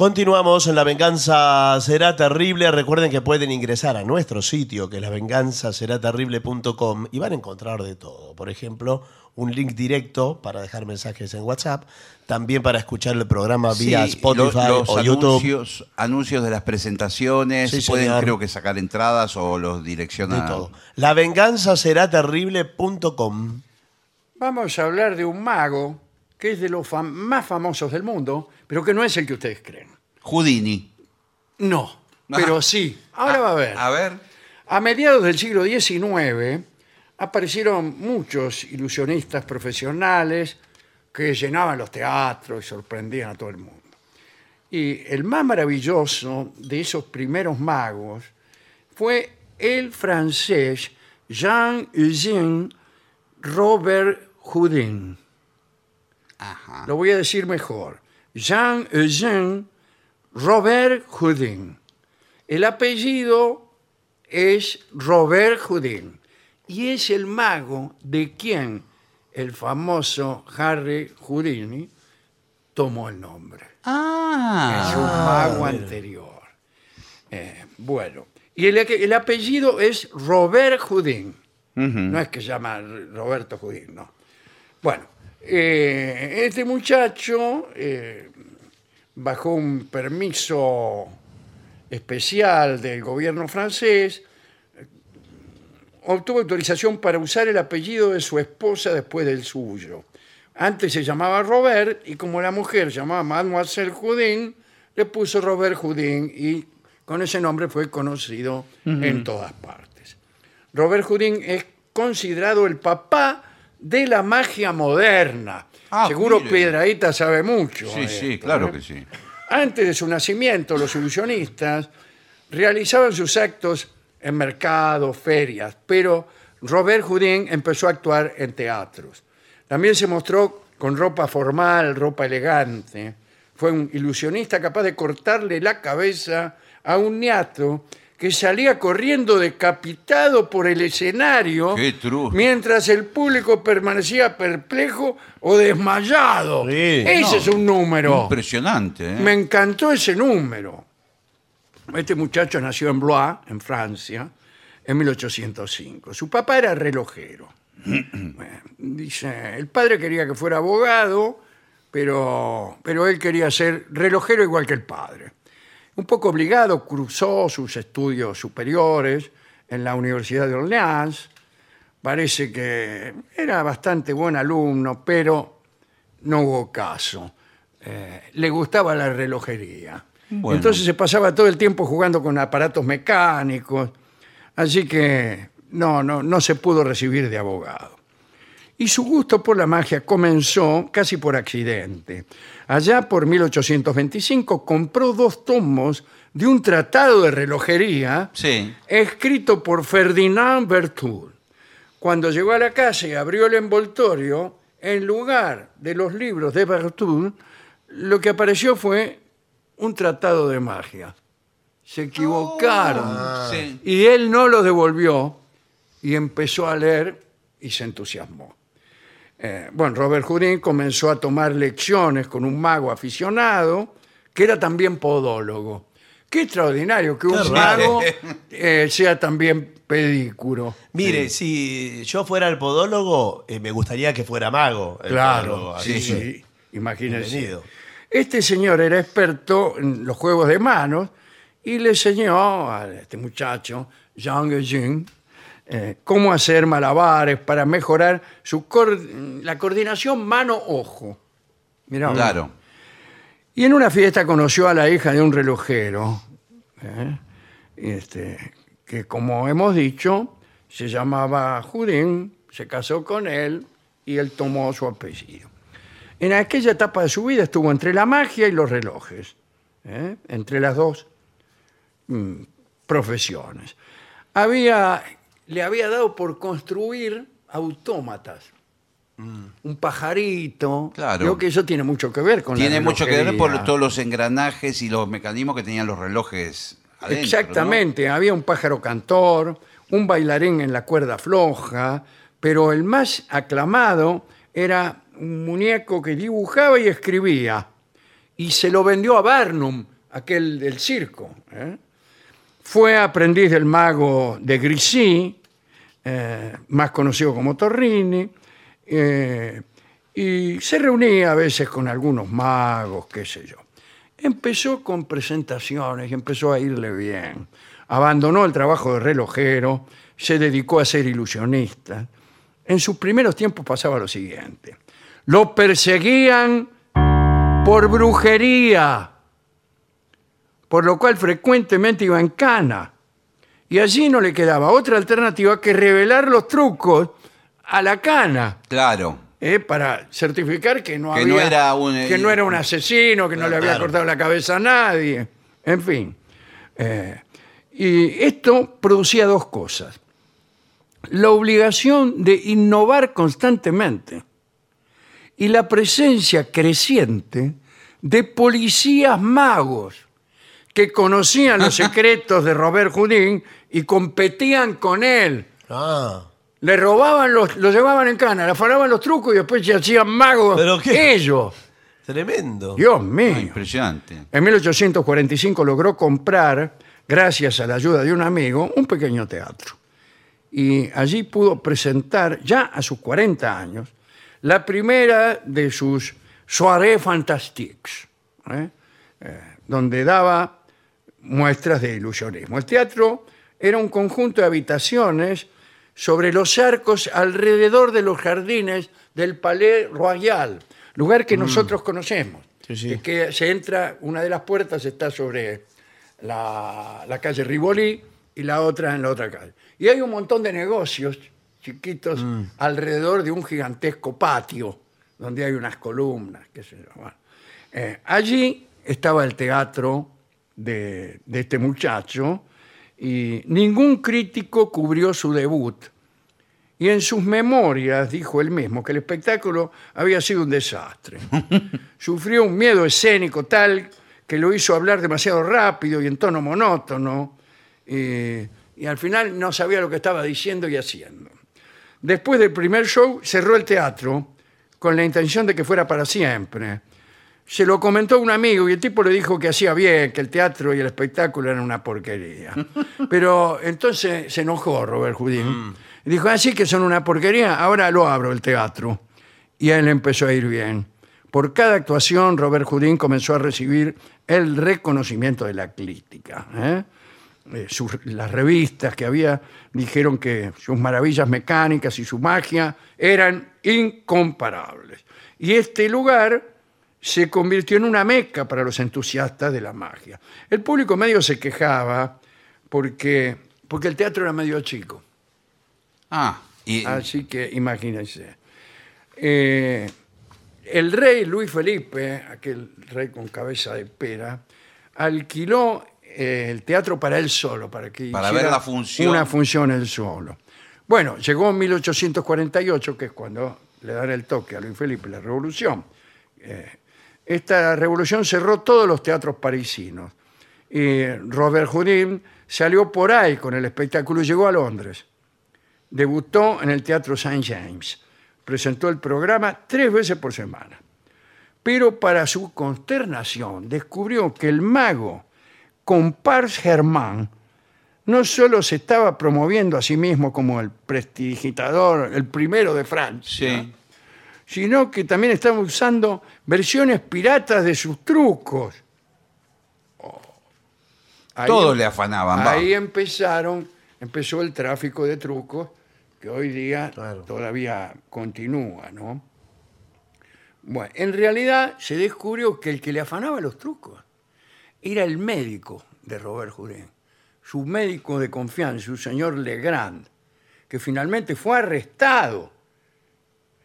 Continuamos en La Venganza Será Terrible. Recuerden que pueden ingresar a nuestro sitio, que es lavenganzaseraterrible.com, y van a encontrar de todo. Por ejemplo, un link directo para dejar mensajes en WhatsApp, también para escuchar el programa vía Sí, Spotify los o YouTube. anuncios, anuncios de las presentaciones, Sí, pueden señor. creo que sacar entradas o los De direccionan. todo. Lavenganzaseraterrible.com. Vamos a hablar de un mago que es de los fam- más famosos del mundo, pero que no es el que ustedes creen. Houdini. No, pero Ajá. sí. Ahora va a ver. A ver. A mediados del siglo XIX aparecieron muchos ilusionistas profesionales que llenaban los teatros y sorprendían a todo el mundo. Y el más maravilloso de esos primeros magos fue el francés Jean-Eugène Robert Houdin. Ajá. Lo voy a decir mejor. Jean-Eugène Robert Houdin. El apellido es Robert Houdin. Y es el mago de quien el famoso Harry Houdini tomó el nombre. Ah. es un mago anterior. Eh, bueno, y el, el apellido es Robert Houdin. No es que se llama Roberto Houdin, no. Bueno, eh, este muchacho, eh, bajo un permiso especial del gobierno francés, obtuvo autorización para usar el apellido de su esposa después del suyo. Antes se llamaba Robert y como la mujer llamaba Mademoiselle Houdin, le puso Robert Houdin y con ese nombre fue conocido en todas partes. Robert Houdin es considerado el papá de la magia moderna. Ah, Seguro mire. Piedradita sabe mucho. Sí, de sí, esto, claro ¿eh? que sí. Antes de su nacimiento, los ilusionistas realizaban sus actos en mercados, ferias, pero Robert Houdin empezó a actuar en teatros. También se mostró con ropa formal, ropa elegante. Fue un ilusionista capaz de cortarle la cabeza a un niato que salía corriendo decapitado por el escenario Qué truco. mientras el público permanecía perplejo o desmayado. Sí. Ese No, es un número. Impresionante, ¿eh? Me encantó ese número. Este muchacho nació en Blois, en Francia, en 1805. Su papá era relojero. Bueno, dice, el padre quería que fuera abogado, pero, pero él quería ser relojero igual que el padre. Un poco obligado, cruzó sus estudios superiores en la Universidad de Orleans. Parece que era bastante buen alumno, pero no hubo caso. Eh, le gustaba la relojería. Bueno. Entonces se pasaba todo el tiempo jugando con aparatos mecánicos, así que no, no, no se pudo recibir de abogado. Y su gusto por la magia comenzó casi por accidente. Allá por 1825 compró dos tomos de un tratado de relojería Sí. escrito por Ferdinand Berthoud. Cuando llegó a la casa y abrió el envoltorio, en lugar de los libros de Berthoud, lo que apareció fue un tratado de magia. Se equivocaron. Sí. Y él no lo devolvió y empezó a leer y se entusiasmó. Eh, bueno, Robert Houdin comenzó a tomar lecciones con un mago aficionado que era también podólogo. Qué extraordinario que un Qué raro. mago eh, sea también pedícuro. Mire, si yo fuera el podólogo, eh, me gustaría que fuera mago. el Claro, sí, así que- sí. Imagínense. Bienvenido. Este señor era experto en los juegos de manos y le enseñó a este muchacho, Jean Eugene, eh, cómo hacer malabares para mejorar su cor- la coordinación mano-ojo. Mirá, Claro. Y en una fiesta conoció a la hija de un relojero, ¿eh? este, que como hemos dicho, se llamaba Judín, se casó con él y él tomó su apellido. En aquella etapa de su vida estuvo entre la magia y los relojes, ¿eh? entre las dos mm, profesiones. Había, le había dado por construir autómatas. Un pajarito. Claro. Creo que eso tiene mucho que ver con la Tiene mucho que ver por todos los engranajes y los mecanismos que tenían los relojes adentro, Exactamente, había un pájaro cantor, un bailarín en la cuerda floja, pero el más aclamado era un muñeco que dibujaba y escribía. y se lo vendió a Barnum, aquel del circo. ¿eh? Fue aprendiz del mago de Grisi, eh, más conocido como Torrini, eh, y se reunía a veces con algunos magos, qué sé yo. Empezó con presentaciones empezó a irle bien. Abandonó el trabajo de relojero, se dedicó a ser ilusionista. En sus primeros tiempos pasaba lo siguiente. Lo perseguían por brujería, por lo cual frecuentemente iba en cana. Y allí no le quedaba otra alternativa que revelar los trucos a la cana. Claro. ¿eh? para certificar que no, Que había- no era un- eh, que no era un asesino, que no le había Claro. cortado la cabeza a nadie, en fin. Eh, y esto producía dos cosas. La obligación de innovar constantemente y la presencia creciente de policías magos que conocían los secretos de Robert Houdin y competían con él. Ah, Le robaban los, lo llevaban en cana, le afanaban los trucos y después se hacían magos ¿Pero qué? ellos. tremendo. Dios mío. Ah, impresionante. En 1845 logró comprar, gracias a la ayuda de un amigo, un pequeño teatro. Y allí pudo presentar, ya a sus 40 años, la primera de sus soirées fantastiques, ¿eh? Eh, donde daba muestras de ilusionismo. El teatro era un conjunto de habitaciones sobre los arcos alrededor de los jardines del Palais Royal, lugar que nosotros conocemos. Sí, sí. Que- que se entra, una de las puertas está sobre la, la calle Rivoli y la otra en la otra calle. Y hay un montón de negocios chiquitos alrededor de un gigantesco patio, donde hay unas columnas, qué sé yo. Bueno, eh, allí estaba el teatro de, de este muchacho y ningún crítico cubrió su debut. Y en sus memorias dijo él mismo que el espectáculo había sido un desastre. Sufrió un miedo escénico tal que lo hizo hablar demasiado rápido y en tono monótono. y al final no sabía lo que estaba diciendo y haciendo. Después del primer show cerró el teatro con la intención de que fuera para siempre. Se lo comentó un amigo y el tipo le dijo que hacía bien, que el teatro y el espectáculo eran una porquería. Pero entonces se enojó Robert Houdin. Y dijo, así que son una porquería, ahora lo abro el teatro. Y a él empezó a ir bien. Por cada actuación, Robert Houdin comenzó a recibir el reconocimiento de la crítica. ¿eh? Eh, sus- las revistas que había dijeron que sus maravillas mecánicas y su magia eran incomparables. Y este lugar se convirtió en una meca para los entusiastas de la magia. El público medio se quejaba porque, porque el teatro era medio chico. Ah, y Así que imagínense. Eh, el rey Luis Felipe, aquel rey con cabeza de pera, alquiló eh, el teatro para él solo, para que Para hiciera ver la función. Una función él solo. Bueno, llegó en 1848, que es cuando le dan el toque a Luis Felipe, la revolución. Eh, esta revolución cerró todos los teatros parisinos. Y Robert Houdin salió por ahí con el espectáculo y llegó a Londres. Debutó en el Teatro St. James. Presentó el programa tres veces por semana. Pero para su consternación descubrió que el mago Compars Germán no solo se estaba promoviendo a sí mismo como el prestidigitador, el primero de Francia. Sino que también estaba usando versiones piratas de sus trucos. Oh. Ahí- Todo le afanaban. va. Ahí empezaron, empezó el tráfico de trucos que hoy día Claro. todavía continúa, ¿no? Bueno, en realidad se descubrió que el que le afanaba los trucos era el médico de Robert Houdin, su médico de confianza, un señor Legrand, que finalmente fue arrestado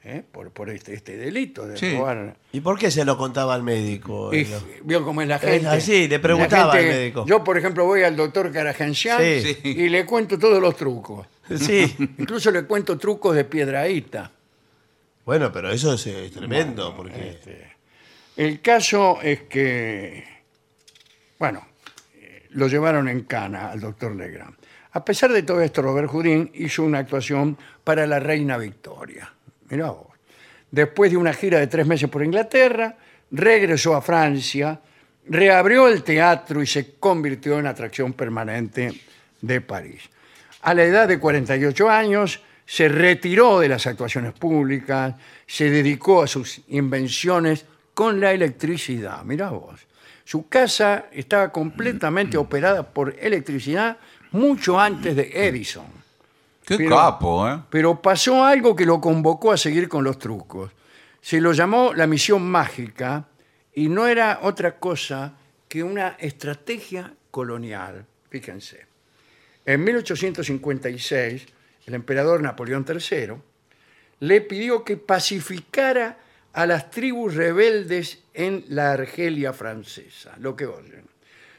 ¿eh? por, por este, este delito de Sí. robar ¿Y por qué se lo contaba al médico? y vio cómo es la gente. así, le preguntaba La al médico. Yo, por ejemplo, voy al doctor Sí. Sí. y le cuento todos los trucos. Sí. Incluso le cuento trucos de piedraíta. Bueno, pero eso es, eh, tremendo, Este, porque... El caso es que, bueno, eh, lo llevaron en cana al doctor Legrand. A pesar de todo esto, Robert Houdin hizo una actuación para la reina Victoria. Mirá vos. Después de una gira de tres meses por Inglaterra, regresó a Francia, reabrió el teatro y se convirtió en atracción permanente de París. A la edad de 48 años se retiró de las actuaciones públicas, se dedicó a sus invenciones con la electricidad. Mirá vos. Su casa estaba completamente operada por electricidad mucho antes de Edison. Qué Pero- capo, ¿eh? Pero pasó algo que lo convocó a seguir con los trucos. Se lo llamó la misión mágica y no era otra cosa que una estrategia colonial. Fíjense. En 1856, el emperador Napoleón III le pidió que pacificara a las tribus rebeldes en la Argelia francesa, lo que oyen.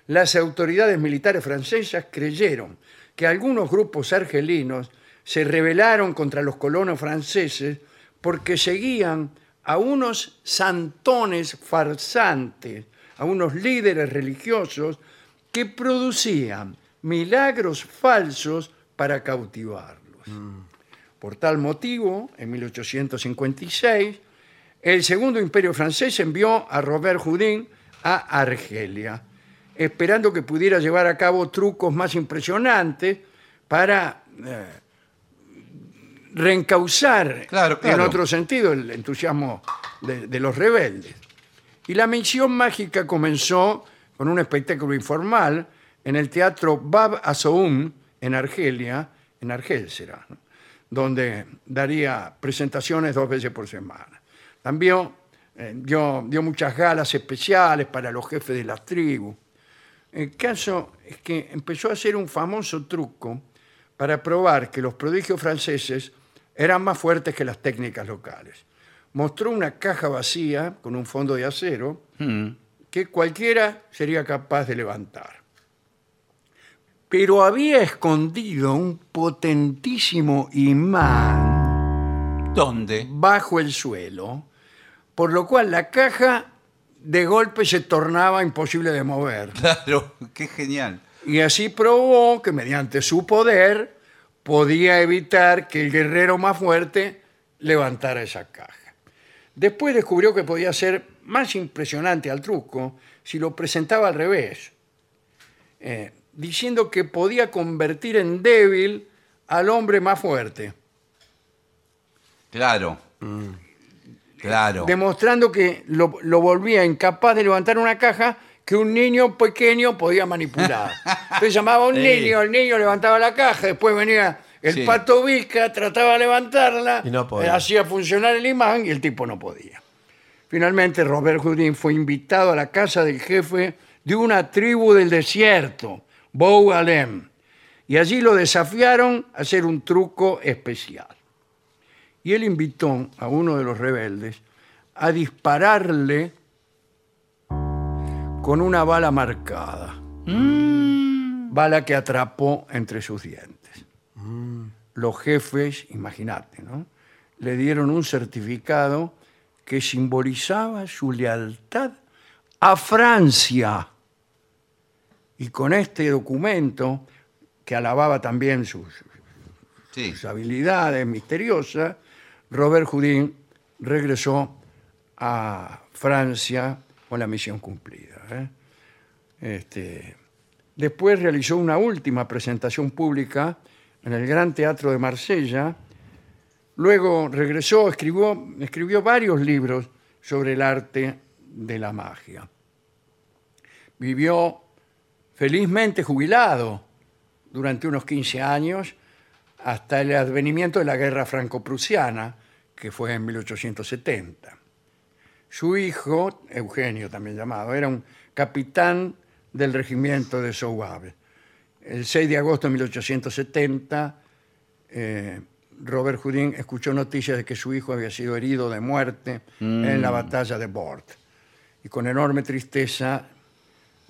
Las autoridades militares francesas creyeron que algunos grupos argelinos se rebelaron contra los colonos franceses porque seguían a unos santones farsantes, a unos líderes religiosos que producían milagros falsos para cautivarlos. Por tal motivo, en 1856, el Segundo Imperio francés envió a Robert Houdin a Argelia, esperando que pudiera llevar a cabo trucos más impresionantes para eh, reencauzar Claro, claro. en otro sentido el entusiasmo de, de los rebeldes. Y la misión mágica comenzó con un espectáculo informal en el teatro Bab Azoum en Argelia, en Argel será, ¿no? donde daría presentaciones dos veces por semana. También eh, dio, dio muchas galas especiales para los jefes de las tribus. El caso es que empezó a hacer un famoso truco para probar que los prodigios franceses eran más fuertes que las técnicas locales. Mostró una caja vacía con un fondo de acero que cualquiera sería capaz de levantar. Pero había escondido un potentísimo imán ¿Dónde? bajo el suelo, por lo cual la caja de golpe se tornaba imposible de mover. Claro, qué genial. Y así probó que mediante su poder podía evitar que el guerrero más fuerte levantara esa caja. Después descubrió que podía ser más impresionante al truco si lo presentaba al revés, eh, diciendo que podía convertir en débil al hombre más fuerte, Claro. Claro. demostrando que lo, lo volvía incapaz de levantar una caja que un niño pequeño podía manipular. Entonces llamaba a un Sí. niño, el niño levantaba la caja, después venía el Sí. pato Vizca, trataba de levantarla, Y no podía. eh, hacía funcionar el imán y el tipo no podía. Finalmente, Robert Houdin fue invitado a la casa del jefe de una tribu del desierto, Bou Alem, y allí lo desafiaron a hacer un truco especial. Y él invitó a uno de los rebeldes a dispararle con una bala marcada. Bala que atrapó entre sus dientes. Los jefes, imagínate, ¿no? Le dieron un certificado que simbolizaba su lealtad a Francia. Y con este documento, que alababa también sus, Sí. sus habilidades misteriosas, Robert Houdin regresó a Francia con la misión cumplida. ¿eh? Este, después realizó una última presentación pública en el Gran Teatro de Marsella. Luego regresó, escribió, escribió varios libros sobre el arte de la magia. Vivió felizmente jubilado durante unos 15 años hasta el advenimiento de la guerra franco-prusiana, que fue en 1870. Su hijo, Eugenio también llamado, era un capitán del regimiento de Sauvabe. El 6 de agosto de 1870, eh, Robert Houdin escuchó noticias de que su hijo había sido herido de muerte en la batalla de Bort. Y con enorme tristeza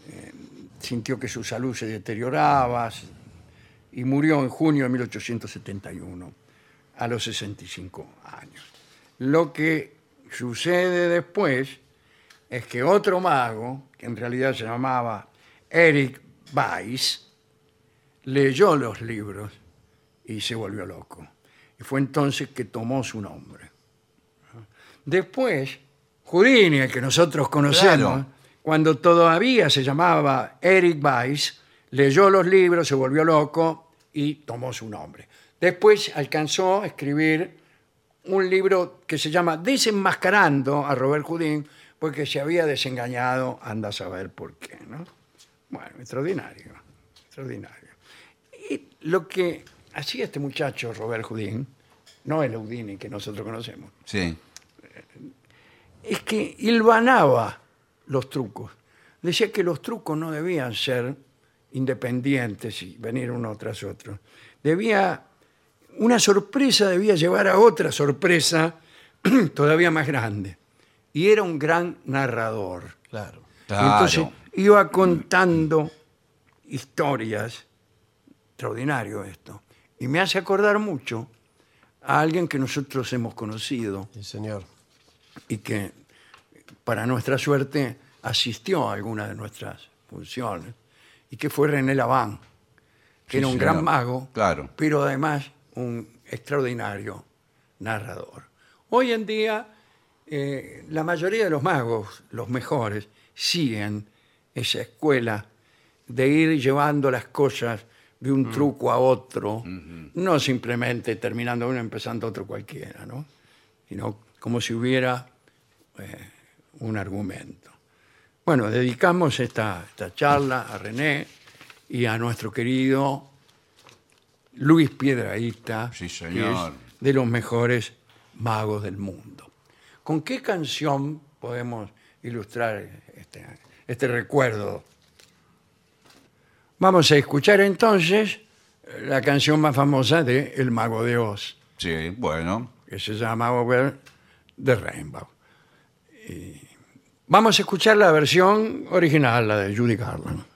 eh, sintió que su salud se deterioraba y murió en junio de 1871 a los 65 años. Lo que sucede después es que otro mago, que en realidad se llamaba Eric Weiss, leyó los libros y se volvió loco. Y fue entonces que tomó su nombre. Después, Houdini, el que nosotros conocemos, Claro. cuando todavía se llamaba Eric Weiss, leyó los libros, se volvió loco y tomó su nombre. Después alcanzó a escribir un libro que se llama Desenmascarando a Robert Houdin, porque se había desengañado, anda a saber por qué. ¿no? Bueno, extraordinario, extraordinario. Y lo que hacía este muchacho, Robert Houdin, no el Houdini que nosotros conocemos, Sí. es que hilvanaba los trucos. Decía que los trucos no debían ser independientes y venir uno tras otro. Debía, una sorpresa debía llevar a otra sorpresa todavía más grande. Y era un gran narrador. Claro. Claro. Entonces iba contando historias. Extraordinario esto. Y me hace acordar mucho a alguien que nosotros hemos conocido Sí, señor. y que para nuestra suerte asistió a alguna de nuestras funciones y que fue René Laván, que Sí, era un señor. gran mago, Claro. pero además un extraordinario narrador. Hoy en día eh, la mayoría de los magos, los mejores, siguen esa escuela de ir llevando las cosas de un truco a otro, no simplemente terminando uno empezando otro cualquiera, ¿no? sino como si hubiera eh, un argumento. Bueno, dedicamos esta, esta charla a René y a nuestro querido Luis Piedraíta, Sí, que señor. es de los mejores magos del mundo. ¿Con qué canción podemos ilustrar este, este recuerdo? Vamos a escuchar entonces la canción más famosa de El Mago de Oz Sí, bueno. que se llama Over the Rainbow. Y vamos a escuchar la versión original, la de Judy Garland.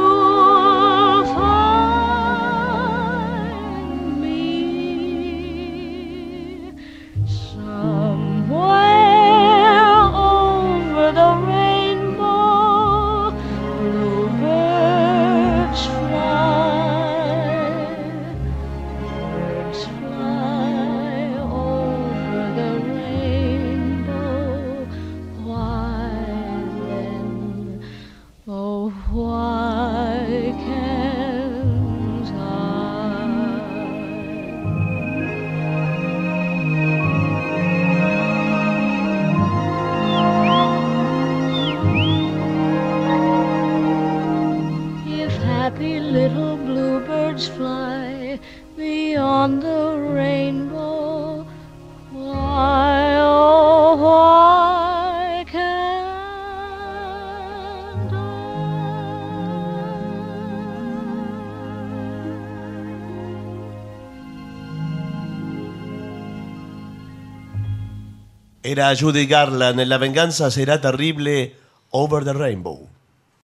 Era Judy Garland en La venganza será terrible over the rainbow.